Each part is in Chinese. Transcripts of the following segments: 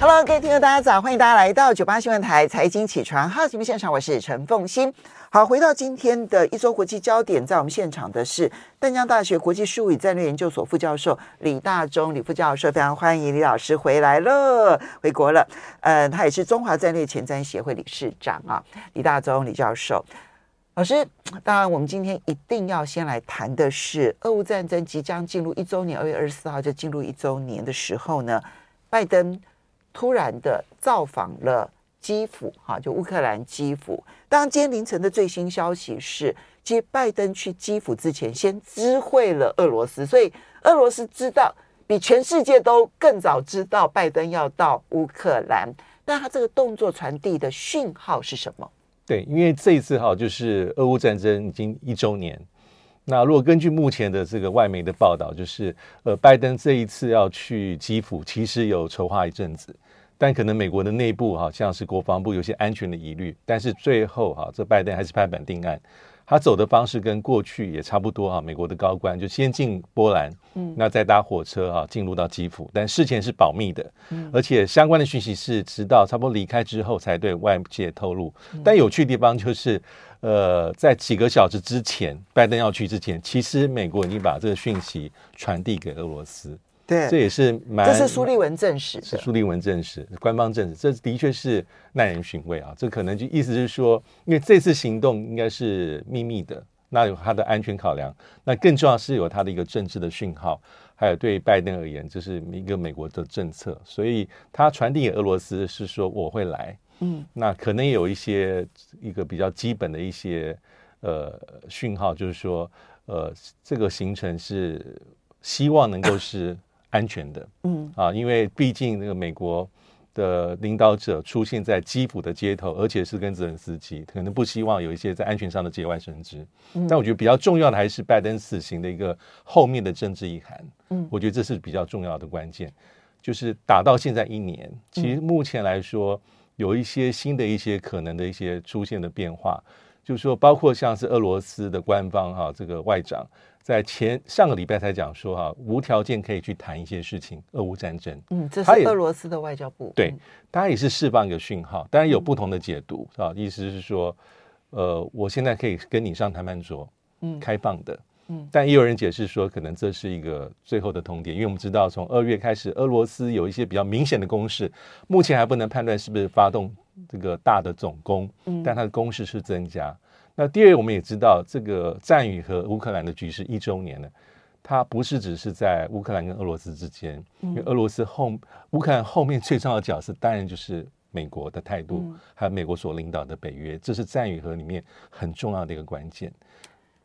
Hello，各位听众，大家早！欢迎大家来到九八新闻台《财经起床号》节目现场，我是陈凤欣。好，回到今天的一周国际焦点，在我们现场的是淡江大学国际事务与战略研究所副教授李大中李副教授，非常欢迎李老师回来了，回国了。呃，他也是中华战略前瞻协会理事长啊，李大中李教授老师。当然，我们今天一定要先来谈的是俄乌战争即将进入一周年，二月二十四号就进入一周年的时候呢，拜登突然的造访了。基辅，哈，就乌克兰基辅。当，今天凌晨的最新消息是，接拜登去基辅之前，先知会了俄罗斯，所以俄罗斯知道比全世界都更早知道拜登要到乌克兰。那他这个动作传递的讯号是什么？对，因为这一次哈，就是俄乌战争已经一周年。那如果根据目前的这个外媒的报道，就是呃，拜登这一次要去基辅，其实有筹划一阵子。但可能美国的内部哈，像是国防部有些安全的疑虑，但是最后哈，这拜登还是拍板定案，他走的方式跟过去也差不多哈。美国的高官就先进波兰，嗯，那再搭火车哈进入到基辅，但事前是保密的，嗯，而且相关的讯息是直到差不多离开之后才对外界透露。但有趣的地方就是，呃，在几个小时之前，拜登要去之前，其实美国已经把这个讯息传递给俄罗斯。对，这也是蛮，这是苏利文证实的，是苏利文证实，官方证实，这的确是耐人寻味啊。这可能就意思是说，因为这次行动应该是秘密的，那有它的安全考量，那更重要是有它的一个政治的讯号，还有对拜登而言，这是一个美国的政策，所以他传递给俄罗斯是说我会来，嗯，那可能也有一些一个比较基本的一些呃讯号，就是说呃这个行程是希望能够是。安全的，嗯啊，因为毕竟那个美国的领导者出现在基辅的街头，而且是跟泽连斯基，可能不希望有一些在安全上的节外生枝。嗯，但我觉得比较重要的还是拜登死刑的一个后面的政治意涵。嗯，我觉得这是比较重要的关键，就是打到现在一年，其实目前来说有一些新的一些可能的一些出现的变化，就是说包括像是俄罗斯的官方哈这个外长。在前上个礼拜才讲说哈，无条件可以去谈一些事情，俄乌战争。嗯，这是俄罗斯的外交部。对，当然也是释放一个讯号，当然有不同的解读，是吧？意思是说，呃，我现在可以跟你上谈判桌，嗯，开放的，嗯，但也有人解释说，可能这是一个最后的通牒，因为我们知道从二月开始，俄罗斯有一些比较明显的攻势，目前还不能判断是不是发动这个大的总攻，嗯，但它的攻势是增加。那第二，我们也知道，这个战与和乌克兰的局势一周年了，它不是只是在乌克兰跟俄罗斯之间，因为俄罗斯后乌克兰后面最重要的角色，当然就是美国的态度，还有美国所领导的北约，这是战与和里面很重要的一个关键。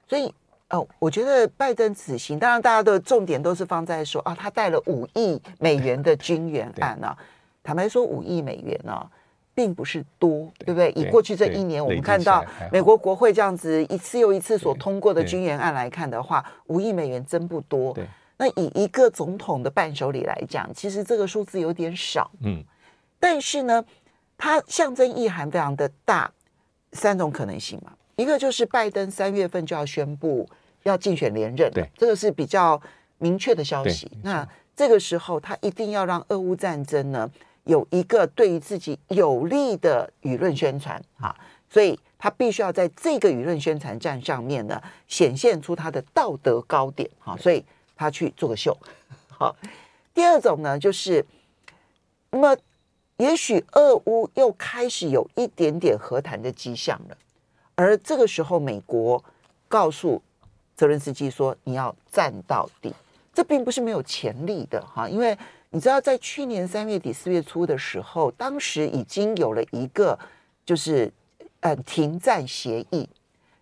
所以，哦，我觉得拜登此行，当然大家的重点都是放在说啊，他带了五亿美元的军援案啊，坦白说，五亿美元啊。并不是多，对不对？以过去这一年，我们看到美国国会这样子一次又一次所通过的军援案来看的话，五亿美元真不多。对那以一个总统的伴手礼来讲，其实这个数字有点少。嗯，但是呢，它象征意涵非常的大，三种可能性嘛。一个就是拜登三月份就要宣布要竞选连任，对，这个是比较明确的消息。那这个时候，他一定要让俄乌战争呢。有一个对于自己有利的舆论宣传啊，所以他必须要在这个舆论宣传战上面呢，显现出他的道德高点啊，所以他去做个秀。好，第二种呢，就是那么也许俄乌又开始有一点点和谈的迹象了，而这个时候美国告诉泽伦斯基说：“你要站到底。”这并不是没有潜力的哈，因为。你知道，在去年三月底四月初的时候，当时已经有了一个就是呃停战协议，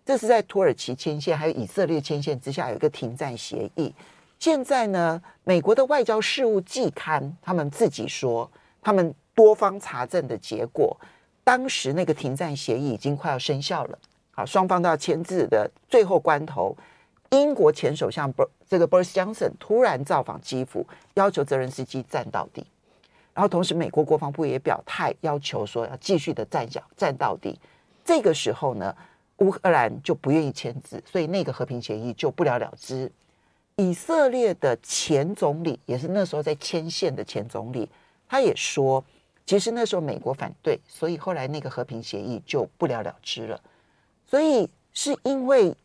这是在土耳其牵线，还有以色列牵线之下有一个停战协议。现在呢，美国的外交事务季刊他们自己说，他们多方查证的结果，当时那个停战协议已经快要生效了，好，双方都要签字的最后关头。英国前首相这个 Boris Johnson 突然造访基辅，要求泽连斯基战到底。然后同时，美国国防部也表态，要求说要继续的战下战到底。这个时候呢，乌克兰就不愿意签字，所以那个和平协议就不了了之。以色列的前总理也是那时候在牵线的前总理，他也说，其实那时候美国反对，所以后来那个和平协议就不了了之了。所以是因为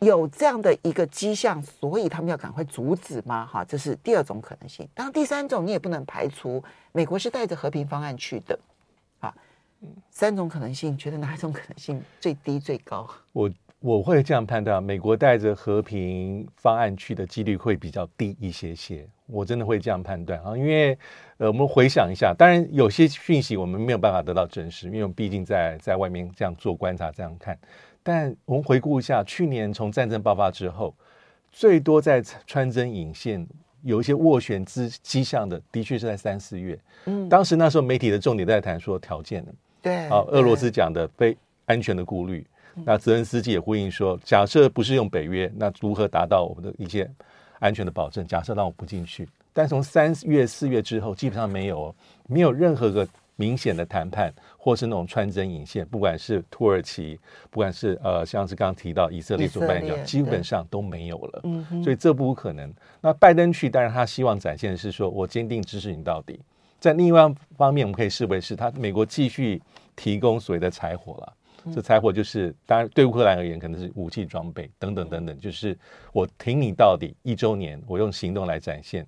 有这样的一个迹象，所以他们要赶快阻止吗？哈，这是第二种可能性。当然，第三种你也不能排除，美国是带着和平方案去的。啊，三种可能性，觉得哪一种可能性最低最高？我。我会这样判断，美国带着和平方案去的几率会比较低一些些。我真的会这样判断啊，因为呃，我们回想一下，当然有些讯息我们没有办法得到证实，因为我们毕竟在在外面这样做观察这样看。但我们回顾一下，去年从战争爆发之后，最多在穿针引线有一些斡旋之迹象的，的确是在三四月。嗯，当时那时候媒体的重点在谈说条件的，对，啊，俄罗斯讲的非安全的顾虑。那泽连斯基也呼应说，假设不是用北约，那如何达到我们的一些安全的保证？假设让我不进去，但从三月、四月之后，基本上没有，没有任何个明显的谈判，或是那种穿针引线，不管是土耳其，不管是呃，像是刚刚提到以色列所扮演，基本上都没有了。嗯，所以这不可能。那拜登去，当然他希望展现的是说我坚定支持你到底。在另外一方面，我们可以视为是他美国继续提供所谓的柴火了。这柴火就是，当然对乌克兰而言，可能是武器装备等等等等，就是我挺你到底一周年，我用行动来展现。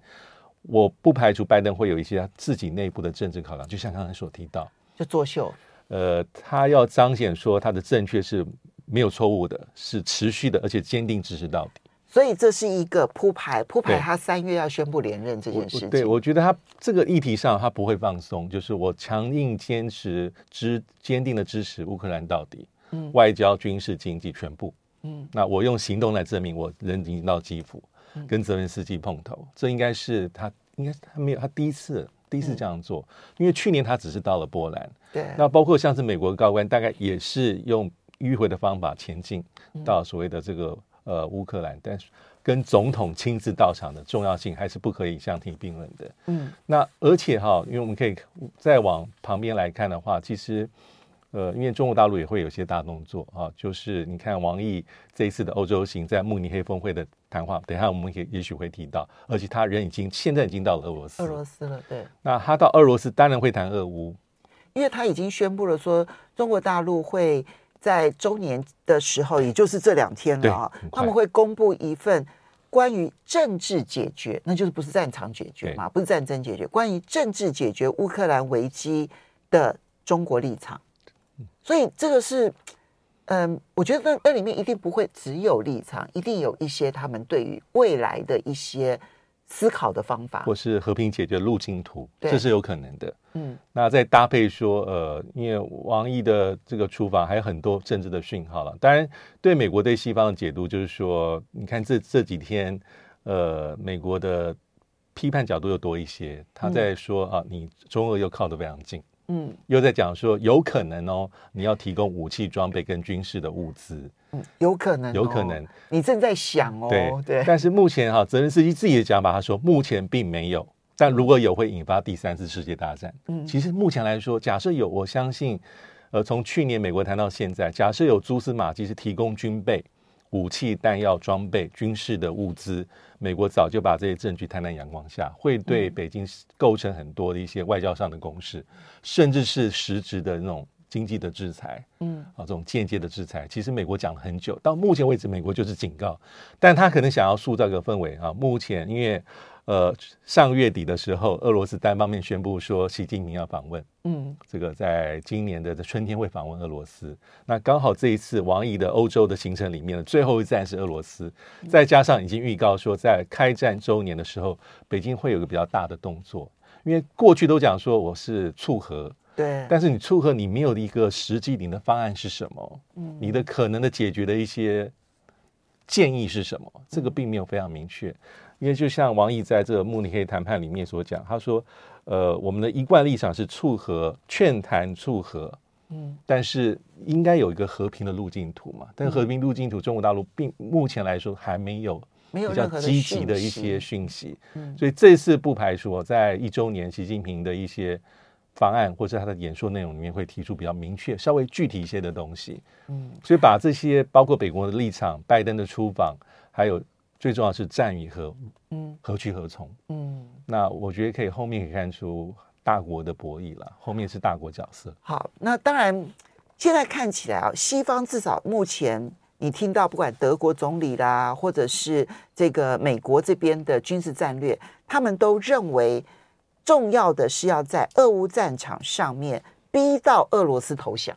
我不排除拜登会有一些他自己内部的政治考量，就像刚才所提到，就作秀。呃，他要彰显说他的正确是没有错误的，是持续的，而且坚定支持到底。所以这是一个铺排，铺排他三月要宣布连任这件事情。对，我觉得他这个议题上他不会放松，就是我强硬坚持支坚定的支持乌克兰到底，嗯，外交、军事、经济全部，嗯，那我用行动来证明我人已经到基辅，嗯，跟泽连斯基碰头，这应该是他应该他没有他第一次第一次这样做，嗯，因为去年他只是到了波兰，对，那包括像是美国的高官，大概也是用迂回的方法前进到所谓的这个。呃，乌克兰，但是跟总统亲自到场的重要性还是不可以相提并论的。嗯，那而且哈，因为我们可以再往旁边来看的话，其实呃，因为中国大陆也会有些大动作啊，就是你看王毅这一次的欧洲行，在慕尼黑峰会的谈话，等一下我们也也许会提到，而且他人已经现在已经到了俄罗斯，俄罗斯了，对。那他到俄罗斯当然会谈俄乌，因为他已经宣布了说中国大陆会。在周年的时候，也就是这两天了啊，他们会公布一份关于政治解决，那就是不是战场解决嘛，不是战争解决，关于政治解决乌克兰危机的中国立场。所以这个是，嗯，我觉得那那里面一定不会只有立场，一定有一些他们对于未来的一些。思考的方法，或是和平解决路径图，这是有可能的。嗯，那再搭配说，呃，因为王毅的这个出访还有很多政治的讯号了。当然，对美国对西方的解读就是说，你看这这几天，呃，美国的批判角度又多一些。他在说啊，你中俄又靠得非常近。嗯，又在讲说有可能哦，你要提供武器装备跟军事的物资，嗯，有可能，有可能，你正在想哦，对对。但是目前哈，泽连斯基自己的讲法，他说目前并没有，但如果有，会引发第三次世界大战。嗯，其实目前来说，假设有，我相信，呃，从去年美国谈到现在，假设有蛛丝马迹是提供军备。武器、弹药、装备、军事的物资，美国早就把这些证据摊在阳光下，会对北京构成很多的一些外交上的攻势，甚至是实质的那种经济的制裁。嗯，啊，这种间接的制裁，其实美国讲了很久，到目前为止，美国就是警告，但他可能想要塑造一个氛围啊。目前因为。呃，上月底的时候，俄罗斯单方面宣布说习近平要访问，嗯，这个在今年的春天会访问俄罗斯。那刚好这一次王毅的欧洲的行程里面的最后一站是俄罗斯，再加上已经预告说在开战周年的时候，北京会有个比较大的动作。因为过去都讲说我是促和，对，但是你促和你没有一个实际你的方案是什么？嗯，你的可能的解决的一些建议是什么？这个并没有非常明确。因为就像王毅在这个慕尼黑谈判里面所讲，他说：“呃，我们的一贯立场是促和、劝谈促和，嗯，但是应该有一个和平的路径图嘛。但和平路径图，中国大陆并目前来说还没有比较积极的一些讯息，嗯所以这次不排除在一周年习近平的一些方案或者他的演说内容里面会提出比较明确、稍微具体一些的东西。嗯，所以把这些包括北国的立场、拜登的出访，还有最重要是战与和，嗯，何去何从？嗯，那我觉得可以后面可以看出大国的博弈了，后面是大国角色。好，那当然现在看起来啊，西方至少目前你听到不管德国总理啦，或者是这个美国这边的军事战略，他们都认为。重要的是要在俄乌战场上面逼到俄罗斯投降，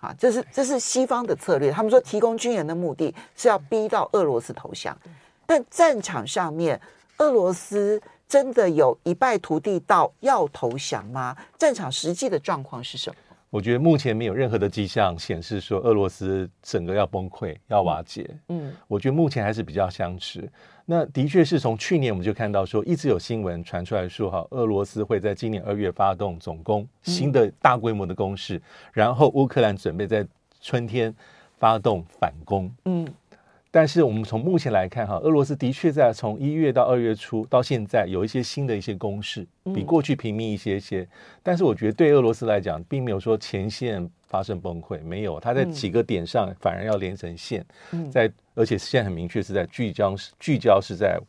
啊，这是这是西方的策略。他们说提供军援的目的是要逼到俄罗斯投降，但战场上面俄罗斯真的有一败涂地到要投降吗？战场实际的状况是什么？我觉得目前没有任何的迹象显示说俄罗斯整个要崩溃、要瓦解。嗯，我觉得目前还是比较相持。那的确是从去年我们就看到说，一直有新闻传出来说，哈，俄罗斯会在今年二月发动总攻，新的大规模的攻势，嗯、然后乌克兰准备在春天发动反攻。嗯，但是我们从目前来看，哈，俄罗斯的确在从一月到二月初到现在有一些新的一些攻势，比过去平密一些些。但是我觉得对俄罗斯来讲，并没有说前线。发生崩溃没有？它在几个点上反而要连成线，嗯、在而且现在很明确是在聚焦，聚焦是在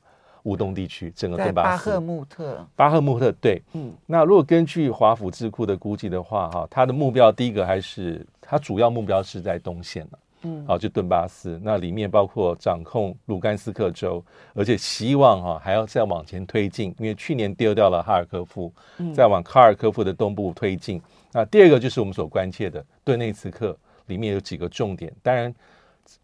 乌东地区，整个顿巴斯。巴赫穆特，巴赫穆特对，嗯，那如果根据华府智库的估计的话，哈，它的目标第一个还是它主要目标是在东线嗯，啊，就顿巴斯，那里面包括掌控卢甘斯克州，而且希望哈还要再往前推进，因为去年丢掉了哈尔科夫，再往哈尔科夫的东部推进。那第二个就是我们所关切的顿内茨克里面有几个重点，当然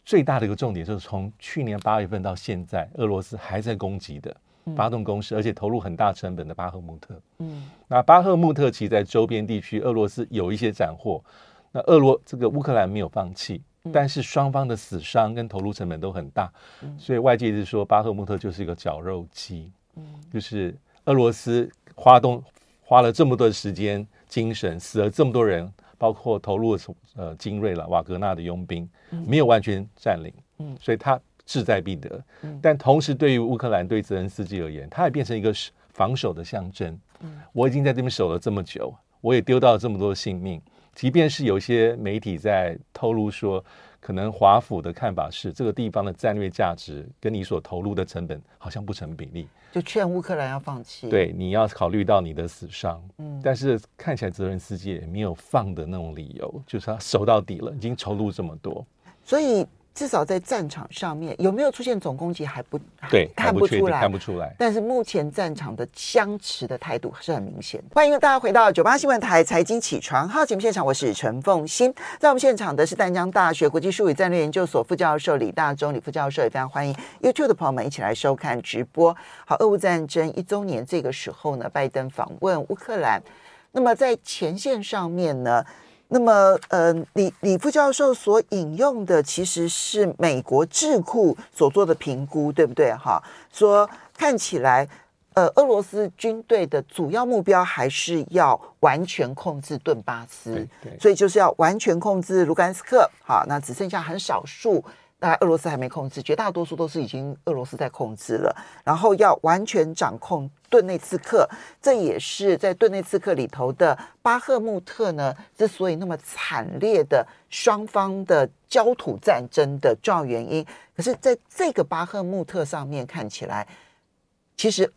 最大的一个重点就是从去年八月份到现在，俄罗斯还在攻击的，发动攻势，而且投入很大成本的巴赫穆特。嗯，那巴赫穆特其实在周边地区，俄罗斯有一些斩获，那俄罗这个乌克兰没有放弃，但是双方的死伤跟投入成本都很大，所以外界是说巴赫穆特就是一个绞肉机，嗯，就是俄罗斯花东花了这么多的时间。精神死了这么多人，包括投入呃精锐了瓦格纳的佣兵，没有完全占领，嗯，所以他志在必得。嗯，但同时对于乌克兰对泽连斯基而言，他也变成一个防守的象征。嗯，我已经在这边守了这么久，我也丢到了这么多性命，即便是有些媒体在透露说。可能华府的看法是，这个地方的战略价值跟你所投入的成本好像不成比例，就劝乌克兰要放弃。对，你要考虑到你的死伤。嗯，但是看起来泽连斯基也没有放的那种理由，就是他守到底了，已经投入这么多，所以。至少在战场上面有没有出现总攻击还不对，看不出来，看不出来。但是目前战场的相持的态度是很明显。欢迎大家回到九八新闻台财经起床号节目现场，我是陈凤欣。在我们现场的是淡江大学国际术语战略研究所副教授李大中，李副教授也非常欢迎 YouTube 的朋友们一起来收看直播。好，俄乌战争一周年这个时候呢，拜登访问乌克兰，那么在前线上面呢？那么，呃，李李副教授所引用的其实是美国智库所做的评估，对不对？哈，说看起来，呃，俄罗斯军队的主要目标还是要完全控制顿巴斯，所以就是要完全控制卢甘斯克，好，那只剩下很少数。那俄罗斯还没控制，绝大多数都是已经俄罗斯在控制了。然后要完全掌控顿内茨克，这也是在顿内茨克里头的巴赫穆特呢，之所以那么惨烈的双方的焦土战争的重要原因。可是，在这个巴赫穆特上面看起来，其实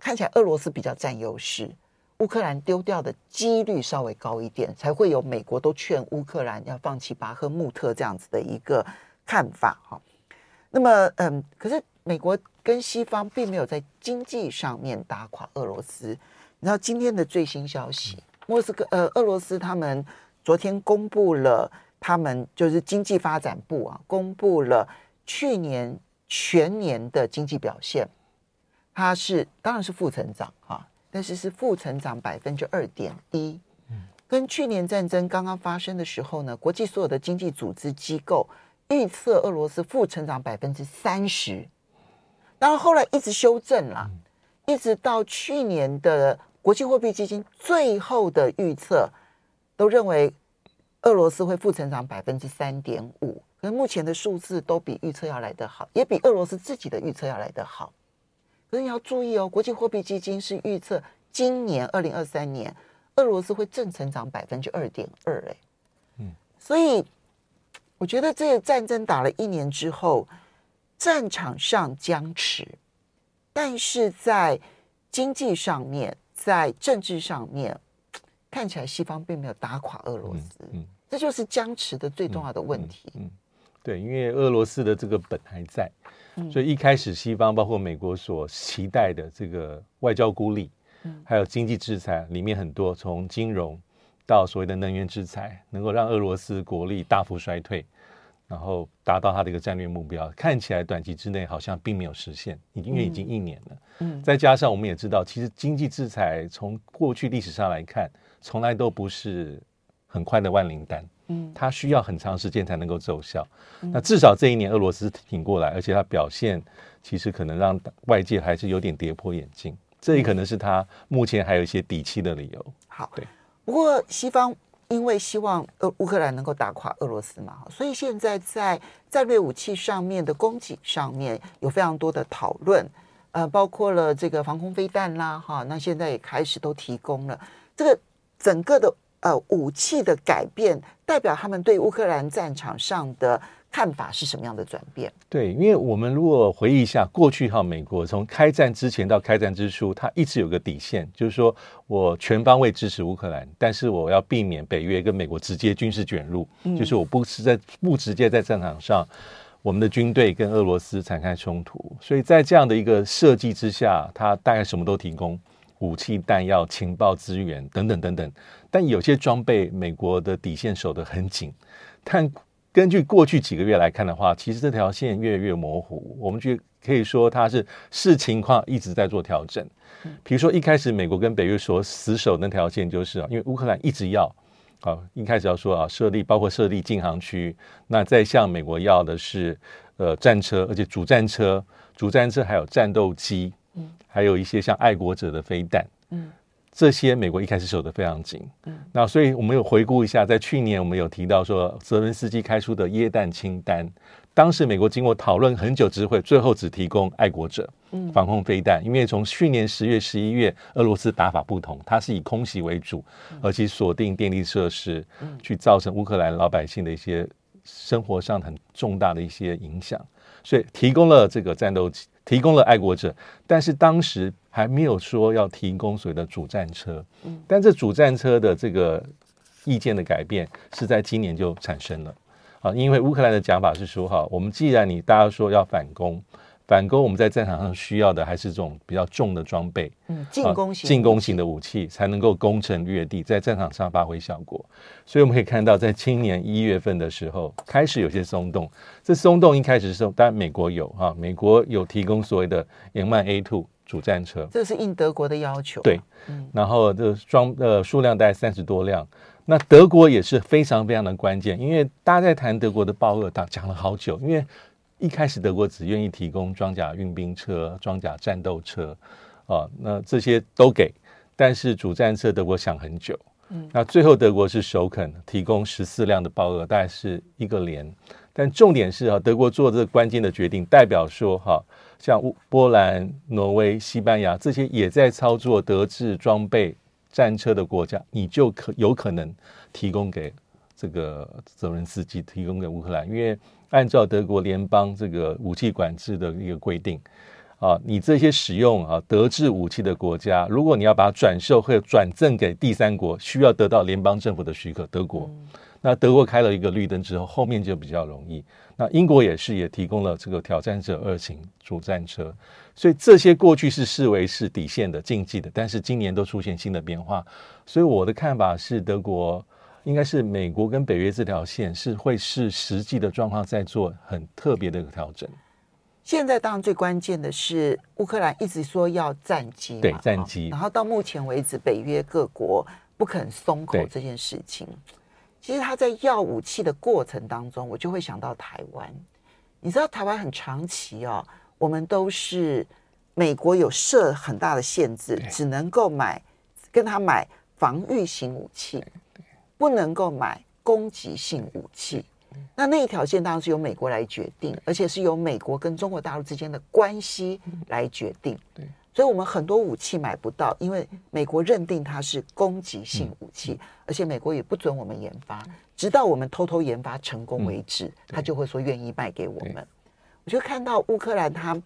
看起来俄罗斯比较占优势，乌克兰丢掉的几率稍微高一点，才会有美国都劝乌克兰要放弃巴赫穆特这样子的一个。看法哈，那么嗯，可是美国跟西方并没有在经济上面打垮俄罗斯。你知道今天的最新消息，莫斯科呃，俄罗斯他们昨天公布了，他们就是经济发展部啊，公布了去年全年的经济表现，它是当然是负成长哈，但是是负成长百分之二点一，跟去年战争刚刚发生的时候呢，国际所有的经济组织机构。预测俄罗斯负成长百分之三十，然后后来一直修正了，一直到去年的国际货币基金最后的预测都认为俄罗斯会负成长百分之三点五，可是目前的数字都比预测要来得好，也比俄罗斯自己的预测要来得好。可是你要注意哦，国际货币基金是预测今年二零二三年俄罗斯会正成长百分之二点二，哎，嗯，所以我觉得这个战争打了一年之后，战场上僵持，但是在经济上面，在政治上面，看起来西方并没有打垮俄罗斯，嗯，嗯，这就是僵持的最重要的问题，嗯，嗯，嗯，对，因为俄罗斯的这个本还在，所以一开始西方包括美国所期待的这个外交孤立。还有经济制裁里面很多，从金融到所谓的能源制裁，能够让俄罗斯国力大幅衰退，然后达到它的一个战略目标。看起来短期之内好像并没有实现，因为已经一年了。嗯，再加上我们也知道，其实经济制裁从过去历史上来看，从来都不是很快的万灵丹。嗯，它需要很长时间才能够奏效。那至少这一年俄罗斯挺过来，而且它表现其实可能让外界还是有点跌破眼镜。这也可能是他目前还有一些底气的理由。好，对。不过西方因为希望呃乌克兰能够打垮俄罗斯嘛，所以现在在战略武器上面的供给上面有非常多的讨论，呃，包括了这个防空飞弹啦，哈，那现在也开始都提供了。这个整个的呃武器的改变，代表他们对乌克兰战场上的。看法是什么样的转变？对，因为我们如果回忆一下过去哈，美国从开战之前到开战之初，它一直有个底线，就是说我全方位支持乌克兰，但是我要避免北约跟美国直接军事卷入，嗯、就是我不是在不直接在战场上，我们的军队跟俄罗斯展开冲突。所以在这样的一个设计之下，它大概什么都提供，武器、弹药、情报资源等等等等。但有些装备，美国的底线守得很紧，但根据过去几个月来看的话，其实这条线越来越模糊。我们就可以说它是视情况一直在做调整。比如说一开始美国跟北约所死守那条线，就是啊，因为乌克兰一直要啊，一开始要说啊设立，包括设立禁航区，那再向美国要的是呃战车，而且主战车、主战车还有战斗机，还有一些像爱国者的飞弹，嗯。这些美国一开始守得非常紧，嗯，那所以我们有回顾一下，在去年我们有提到说，泽伦斯基开出的耶诞清单，当时美国经过讨论很久之后，最后只提供爱国者，防空飞弹，因为从去年十月、十一月，俄罗斯打法不同，它是以空袭为主，而且锁定电力设施，去造成乌克兰老百姓的一些生活上很重大的一些影响，所以提供了这个战斗机。提供了爱国者，但是当时还没有说要提供所谓的主战车。嗯，但这主战车的这个意见的改变是在今年就产生了啊，因为乌克兰的讲法是说哈，我们既然你大家说要反攻。反攻，我们在战场上需要的还是这种比较重的装备，嗯，进攻型、进攻型的武器才能够攻城略地，在战场上发挥效果。所以我们可以看到，在今年一月份的时候，开始有些松动。这松动一开始是，当然美国有哈，美国有提供所谓的延曼 A two 主战车，这是应德国的要求。对，嗯，然后这装呃数量大概三十多辆。那德国也是非常非常的关键，因为大家在谈德国的豹二，讲讲了好久，因为。一开始德国只愿意提供装甲运兵车、装甲战斗车，啊，那这些都给，但是主战车德国想很久，嗯，那最后德国是首肯提供十四辆的豹二，大概是一个连，但重点是啊，德国做这个关键的决定，代表说哈，像乌波兰、挪威、西班牙这些也在操作德制装备战车的国家，你就可有可能提供给这个泽伦斯基，提供给乌克兰，因为。按照德国联邦这个武器管制的一个规定，啊，你这些使用啊德制武器的国家，如果你要把它转售或者转赠给第三国，需要得到联邦政府的许可。德国，那德国开了一个绿灯之后，后面就比较容易。那英国也是也提供了这个挑战者二型主战车，所以这些过去是视为是底线的禁忌的，但是今年都出现新的变化。所以我的看法是，德国。应该是美国跟北约这条线是会是实际的状况在做很特别的一个调整。现在当然最关键的是乌克兰一直说要战机，对战机，然后到目前为止北约各国不肯松口这件事情。其实他在要武器的过程当中，我就会想到台湾。你知道台湾很长期哦，我们都是美国有设很大的限制，只能够买跟他买防御型武器。不能够买攻击性武器，那那一条线当然是由美国来决定，而且是由美国跟中国大陆之间的关系来决定。所以我们很多武器买不到，因为美国认定它是攻击性武器，嗯、而且美国也不准我们研发，直到我们偷偷研发成功为止，嗯、他就会说愿意卖给我们。我就看到乌克兰他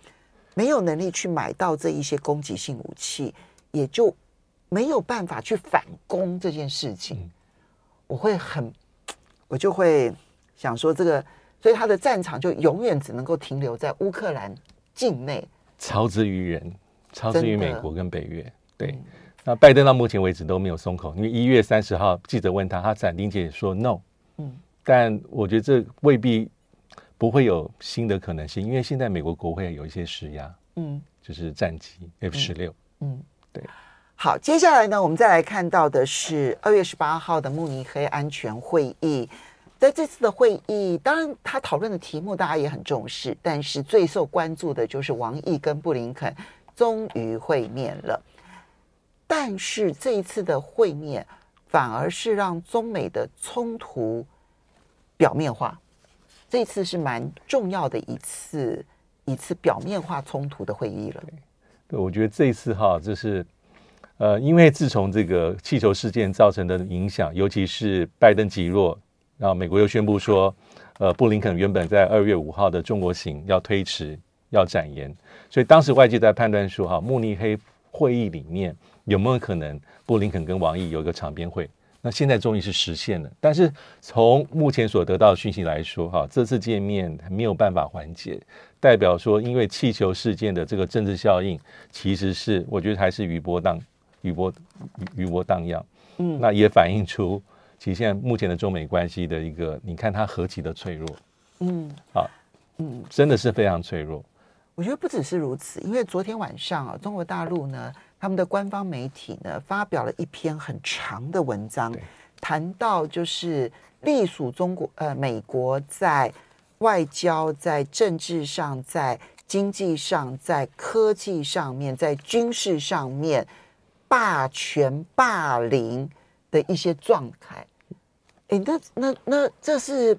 没有能力去买到这一些攻击性武器，也就没有办法去反攻这件事情。嗯、我会很，我就会想说这个，所以他的战场就永远只能够停留在乌克兰境内，超之于人。超之于美国跟北约，对。嗯、那拜登到目前为止都没有松口，因为一月三十号记者问他，他斩钉截铁说 no。嗯。但我觉得这未必不会有新的可能性，因为现在美国国会有一些施压，嗯，就是战机 F 十六，嗯，对。好，接下来呢，我们再来看到的是二月十八号的慕尼黑安全会议。在这次的会议，当然他讨论的题目大家也很重视，但是最受关注的就是王毅跟布林肯。终于会面了，但是这一次的会面反而是让中美的冲突表面化。这次是蛮重要的一次一次表面化冲突的会议了。对，我觉得这一次哈，就是呃，因为自从这个气球事件造成的影响，尤其是拜登极弱，然后美国又宣布说，呃，布林肯原本在二月五号的中国行要推迟。要展延，所以当时外界在判断说，哈，慕尼黑会议里面有没有可能布林肯跟王毅有一个场边会？那现在终于是实现了。但是从目前所得到的讯息来说，哈，这次见面还没有办法缓解，代表说因为气球事件的这个政治效应，其实是我觉得还是余波荡余波余波荡漾。嗯，那也反映出其实现在目前的中美关系的一个，你看它何其的脆弱。嗯，好，嗯，真的是非常脆弱。我觉得不只是如此，因为昨天晚上啊，中国大陆呢，他们的官方媒体呢，发表了一篇很长的文章，谈到就是隶属中国呃美国在外交、在政治上、在经济上、在科技上面、在军事上面霸权霸凌的一些状态。哎，那那那这是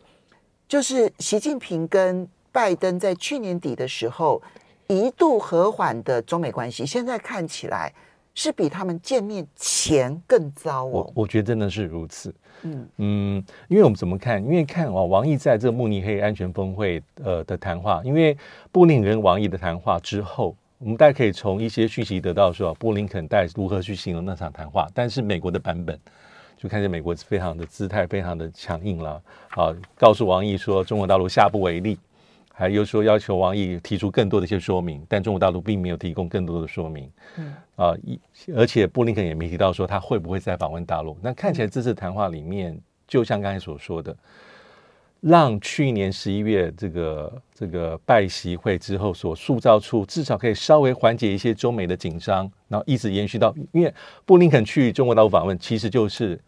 就是习近平跟。拜登在去年底的时候一度和缓的中美关系，现在看起来是比他们见面前更糟哦。我我觉得真的是如此。嗯嗯，因为我们怎么看？因为看哦，王毅在这个慕尼黑安全峰会呃的谈话，因为布林跟王毅的谈话之后，我们大家可以从一些讯息得到说，布林肯带如何去形容那场谈话。但是美国的版本就看见美国非常的姿态非常的强硬了，啊，告诉王毅说中国大陆下不为例。还又说要求王毅提出更多的一些说明，但中国大陆并没有提供更多的说明。嗯啊，一而且布林肯也没提到说他会不会再访问大陆。那看起来这次谈话里面，就像刚才所说的，让去年十一月这个这个拜习会之后所塑造出至少可以稍微缓解一些中美的紧张，然后一直延续到，因为布林肯去中国大陆访问，其实就是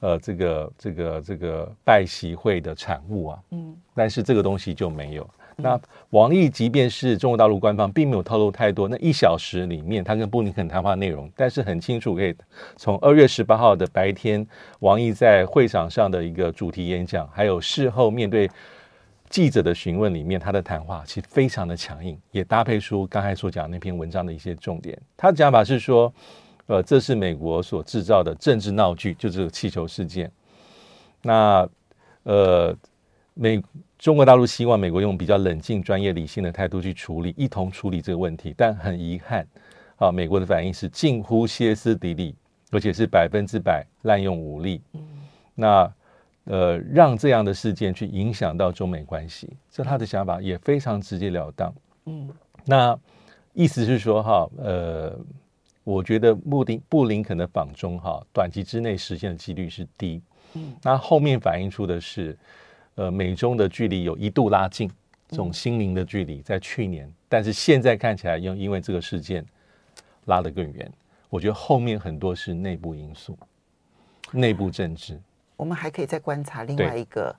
呃这个这个这个拜习会的产物啊。嗯，但是这个东西就没有。那王毅即便是中国大陆官方并没有透露太多，那一小时里面他跟布林肯谈话内容，但是很清楚可以从二月十八号的白天，王毅在会场上的一个主题演讲，还有事后面对记者的询问里面，他的谈话其实非常的强硬，也搭配出刚才所讲那篇文章的一些重点。他的讲法是说，呃，这是美国所制造的政治闹剧，就这个气球事件。那呃。美中国大陆希望美国用比较冷静、专业、理性的态度去处理，一同处理这个问题。但很遗憾，啊，美国的反应是近乎歇斯底里，而且是百分之百滥用武力。嗯，那呃，让这样的事件去影响到中美关系，这他的想法也非常直截了当。嗯，那意思是说，哈，呃，我觉得布林布林肯的访中，哈，短期之内实现的几率是低。嗯，那后面反映出的是。呃，美中的距离有一度拉近，这种心灵的距离在去年，嗯、但是现在看起来又因为这个事件拉得更远。我觉得后面很多是内部因素，内部政治。我们还可以再观察另外一个，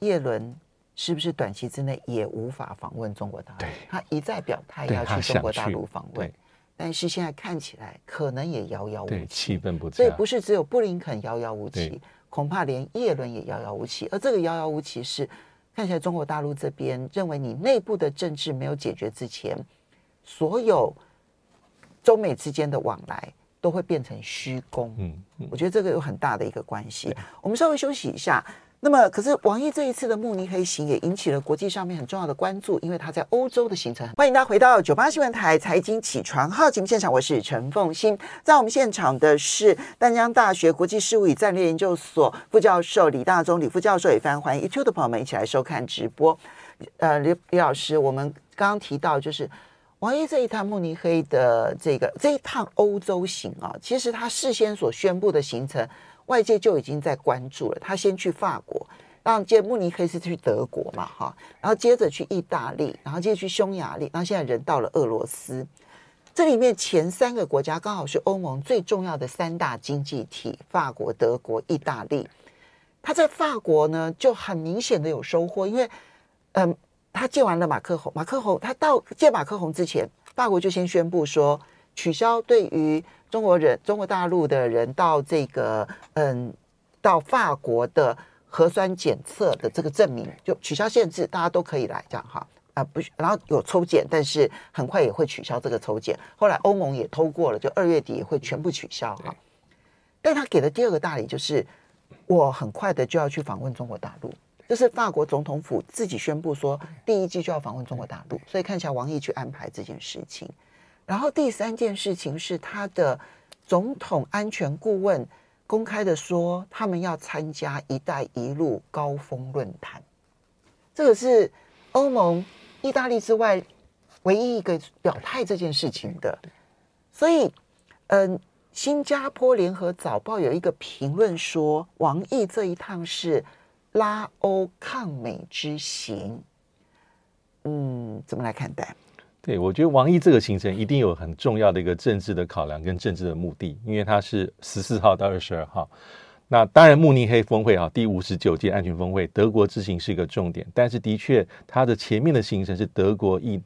叶伦是不是短期之内也无法访问中国大陆？他一再表态要去中国大陆访问，但是现在看起来可能也遥遥无期，气氛不。所以不是只有布林肯遥遥无期。恐怕连叶伦也遥遥无期，而这个遥遥无期是看起来中国大陆这边认为你内部的政治没有解决之前，所有中美之间的往来都会变成虚功。嗯，嗯，我觉得这个有很大的一个关系。我们稍微休息一下。那么，可是王毅这一次的慕尼黑行也引起了国际上面很重要的关注，因为他在欧洲的行程。欢迎大家回到九八新闻台财经起床号节目现场，我是陈凤欣。在我们现场的是淡江大学国际事务与战略研究所副教授李大宗李副教授，也非常欢迎 YouTube 的朋友们一起来收看直播。呃，李李老师，我们刚刚提到就是王毅这一趟慕尼黑的这个这一趟欧洲行啊，其实他事先所宣布的行程。外界就已经在关注了，他先去法国，然后接慕尼黑是去德国嘛，哈，然后接着去意大利，然后接着去匈牙利，然后现在人到了俄罗斯。这里面前三个国家刚好是欧盟最重要的三大经济体：法国、德国、意大利。他在法国呢就很明显的有收获，因为嗯，他见完了马克宏，马克宏他到见马克宏之前，法国就先宣布说取消对于。中国人，中国大陆的人到这个，嗯，到法国的核酸检测的这个证明就取消限制，大家都可以来，这样哈啊不，然后有抽检，但是很快也会取消这个抽检。后来欧盟也通过了，就二月底也会全部取消哈。但他给的第二个大礼就是，我很快的就要去访问中国大陆，这是法国总统府自己宣布说，第一季就要访问中国大陆，所以看起来王毅去安排这件事情。然后第三件事情是，他的总统安全顾问公开的说，他们要参加“一带一路”高峰论坛。这个是欧盟、意大利之外唯一一个表态这件事情的。所以，嗯，新加坡联合早报有一个评论说，王毅这一趟是拉欧抗美之行。嗯，怎么来看待？对，我觉得王毅这个行程一定有很重要的一个政治的考量跟政治的目的，因为他是十四号到二十二号。那当然，慕尼黑峰会啊，第五十九届安全峰会，德国之行是一个重点。但是，的确，他的前面的行程是德国、意、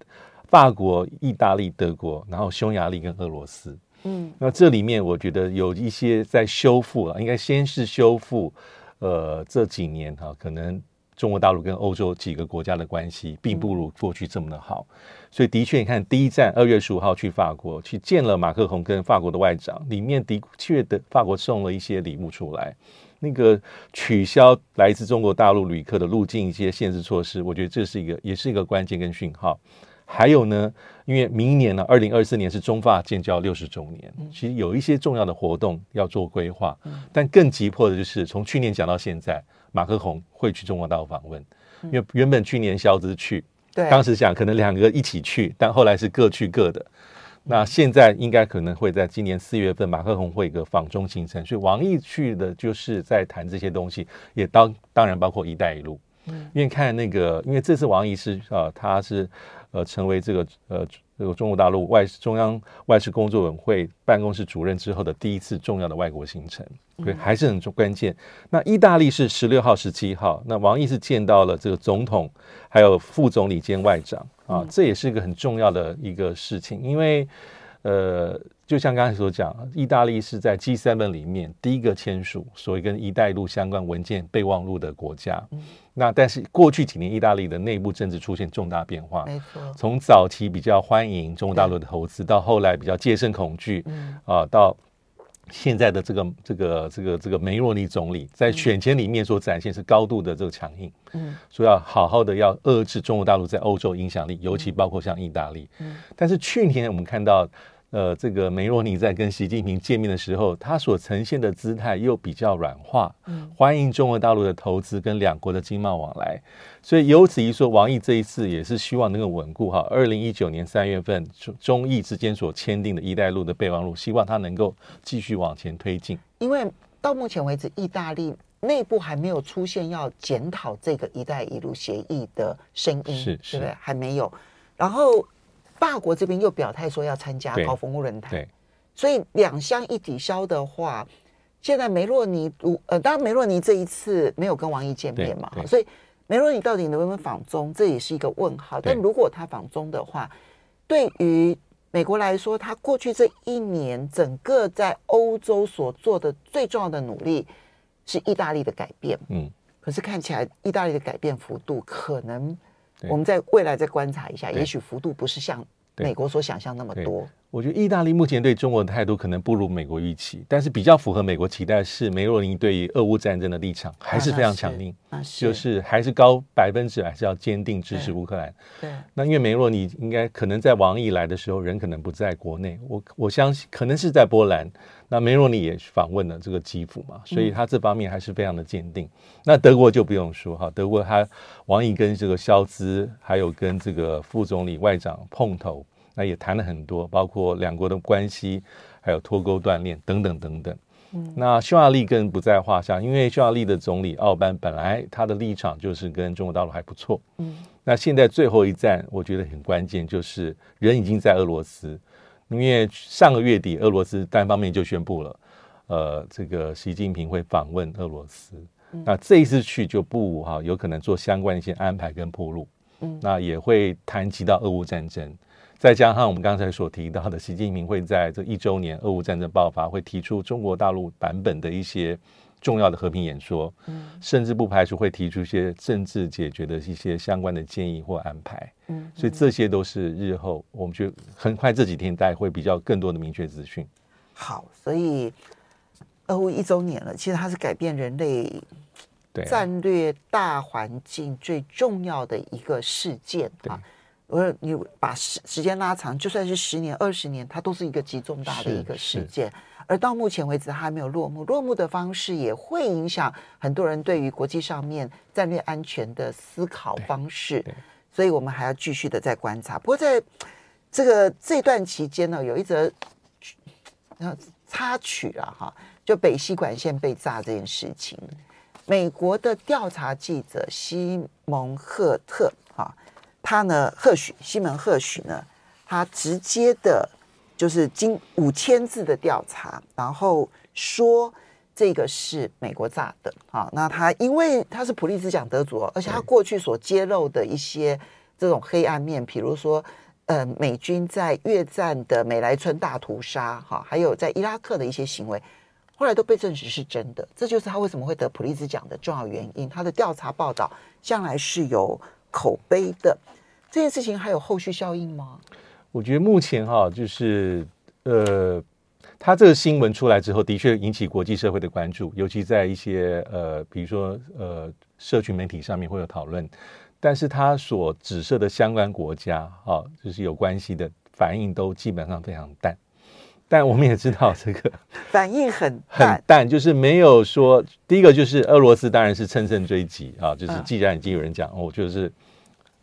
法国、意大利、德国，然后匈牙利跟俄罗斯。嗯，那这里面我觉得有一些在修复啊，应该先是修复，呃，这几年哈、啊，可能。中国大陆跟欧洲几个国家的关系并不如过去这么的好，所以的确，你看第一站二月十五号去法国去见了马克宏跟法国的外长，里面的确的法国送了一些礼物出来，那个取消来自中国大陆旅客的入境一些限制措施，我觉得这是一个也是一个关键跟讯号。还有呢，因为明年呢，二零二四年是中法建交六十周年，其实有一些重要的活动要做规划，但更急迫的就是从去年讲到现在。马克宏会去中国大陆访问，因为原本去年肖兹去，对，当时想可能两个一起去，但后来是各去各的。那现在应该可能会在今年四月份，马克宏会一个访中行程，所以王毅去的就是在谈这些东西，也当当然包括“一带一路”，嗯，因为看那个，因为这次王毅是啊，他是呃成为这个呃。这个中国大陆外中央外事工作委员会办公室主任之后的第一次重要的外国行程，对，还是很关键。那意大利是十六号、十七号，那王毅是见到了这个总统，还有副总理兼外长啊，这也是一个很重要的一个事情，因为呃。就像刚才所讲，意大利是在 G7 里面第一个签署所谓跟“一带一路”相关文件备忘录的国家。嗯、那但是过去几年，意大利的内部政治出现重大变化。没错，从早期比较欢迎中国大陆的投资，到后来比较戒慎恐惧，嗯、啊，到现在的这个这个这个这个梅洛尼总理在选前里面所展现是高度的这个强硬。嗯，说要好好的要遏制中国大陆在欧洲影响力，尤其包括像意大利。嗯，但是去年我们看到。呃，这个梅洛尼在跟习近平见面的时候，他所呈现的姿态又比较软化，嗯，欢迎中国大陆的投资跟两国的经贸往来，所以由此一说，王毅这一次也是希望能够稳固哈，二零一九年三月份中中意之间所签订的一带一路的备忘录，希望他能够继续往前推进。因为到目前为止，意大利内部还没有出现要检讨这个一带一路协议的声音，是是，对不对？还没有，然后。法国这边又表态说要参加高峰论坛，所以两相一抵消的话，现在梅洛尼，呃，当然梅洛尼这一次没有跟王毅见面嘛，所以梅洛尼到底能不能访中，这也是一个问号。但如果他访中的话，对于美国来说，他过去这一年整个在欧洲所做的最重要的努力是意大利的改变，嗯，可是看起来意大利的改变幅度可能。我们在未来再观察一下，也许幅度不是像美国所想象那么多。我觉得意大利目前对中国的态度可能不如美国预期，但是比较符合美国期待是梅洛尼对于俄乌战争的立场还是非常强硬，啊、是就是还是高百分之还是要坚定支持乌克兰。对，那因为梅洛尼应该可能在王毅来的时候人可能不在国内，我我相信可能是在波兰。那梅洛尼也访问了这个基辅嘛，所以他这方面还是非常的坚定。嗯、那德国就不用说哈，德国他王毅跟这个肖兹还有跟这个副总理外长碰头。那也谈了很多，包括两国的关系，还有脱钩断链等等等等。嗯，那匈牙利更不在话下，因为匈牙利的总理奥班本来他的立场就是跟中国大陆还不错。嗯，那现在最后一站，我觉得很关键，就是人已经在俄罗斯，因为上个月底俄罗斯单方面就宣布了，呃，这个习近平会访问俄罗斯。嗯，那这一次去就不无哈，有可能做相关的一些安排跟铺路。嗯，那也会谈及到俄乌战争。再加上我们刚才所提到的，习近平会在这一周年俄乌战争爆发，会提出中国大陆版本的一些重要的和平演说，嗯，甚至不排除会提出一些政治解决的一些相关的建议或安排，嗯，所以这些都是日后我们觉得很快这几天大家会比较更多的明确资讯。好，所以俄乌一周年了，其实它是改变人类战略大环境最重要的一个事件啊。我说你把时时间拉长，就算是十年、二十年，它都是一个极重大的一个事件。而到目前为止，它还没有落幕。落幕的方式也会影响很多人对于国际上面战略安全的思考方式。所以我们还要继续的在观察。不过在这个这段期间呢，有一则插曲啊，哈，就北溪管线被炸这件事情，美国的调查记者西蒙赫特啊。他呢，赫许西门赫许呢，他直接的，就是经五千字的调查，然后说这个是美国炸的啊。那他因为他是普利兹奖得主，而且他过去所揭露的一些这种黑暗面，比如说，呃，美军在越战的美莱村大屠杀，哈，还有在伊拉克的一些行为，后来都被证实是真的。这就是他为什么会得普利兹奖的重要原因。他的调查报道向来是有口碑的。这件事情还有后续效应吗？我觉得目前哈，就是呃，他这个新闻出来之后，的确引起国际社会的关注，尤其在一些呃，比如说呃，社群媒体上面会有讨论。但是他所指涉的相关国家啊，就是有关系的反应都基本上非常淡。但我们也知道这个反应很很淡，就是没有说第一个就是俄罗斯当然是乘胜追击啊，就是既然已经有人讲哦，就是。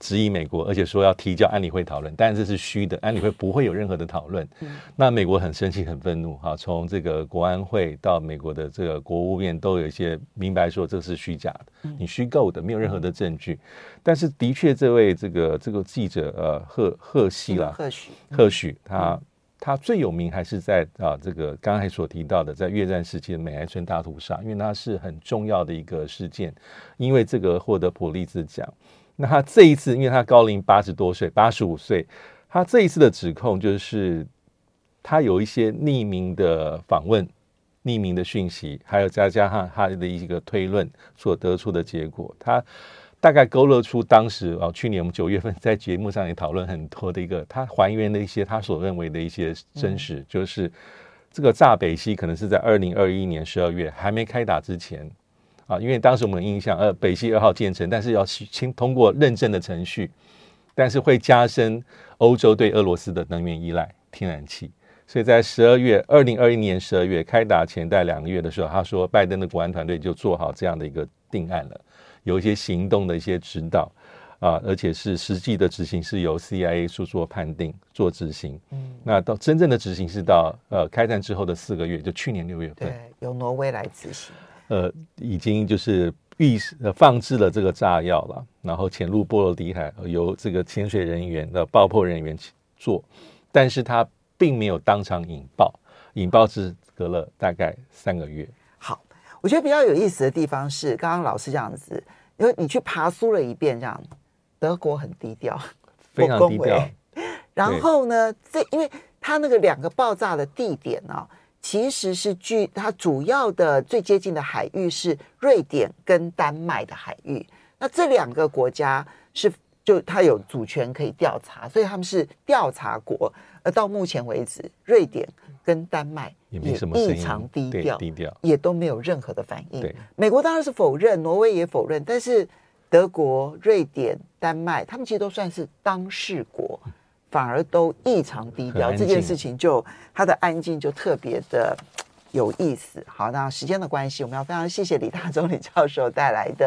质疑美国，而且说要提交安理会讨论，但是这是虚的，安理会不会有任何的讨论。嗯、那美国很生气、很愤怒，哈，从这个国安会到美国的这个国务院都有一些明白说这是虚假的，你虚构的，没有任何的证据。但是的确，这位这个这个记者呃赫赫希啦，赫许赫许，他他最有名还是在啊这个刚才所提到的在越战时期的美莱村大屠杀，因为它是很重要的一个事件，因为这个获得普利兹奖。那他这一次，因为他高龄八十多岁，八十五岁，他这一次的指控就是他有一些匿名的访问、匿名的讯息，还有再加上他的一个推论所得出的结果，他大概勾勒出当时啊，去年我们九月份在节目上也讨论很多的一个，他还原了一些他所认为的一些真实，嗯、就是这个炸北溪可能是在二零二一年十二月还没开打之前。啊，因为当时我们印象，呃，北溪二号建成，但是要先通过认证的程序，但是会加深欧洲对俄罗斯的能源依赖，天然气。所以在十二月，二零二一年十二月开打前待两个月的时候，他说拜登的国安团队就做好这样的一个定案了，有一些行动的一些指导啊，而且是实际的执行是由 CIA 去做判定、做执行。嗯，那到真正的执行是到呃开战之后的四个月，就去年六月份，对，由挪威来执行。呃，已经就是预呃放置了这个炸药了，然后潜入波罗的海，由这个潜水人员的爆破人员去做，但是他并没有当场引爆，引爆是隔了大概三个月。好，我觉得比较有意思的地方是，刚刚老师这样子，因为你去爬苏了一遍，这样德国很低调，非常低调。然后呢，这因为他那个两个爆炸的地点呢、哦。其实是距它主要的最接近的海域是瑞典跟丹麦的海域，那这两个国家是就它有主权可以调查，所以他们是调查国。而到目前为止，瑞典跟丹麦也没什么异常低调，低调也都没有任何的反应。对，美国当然是否认，挪威也否认，但是德国、瑞典、丹麦，他们其实都算是当事国，反而都异常低调。这件事情就它的安静就特别的有意思。好，那时间的关系，我们要非常谢谢李大中李教授带来的。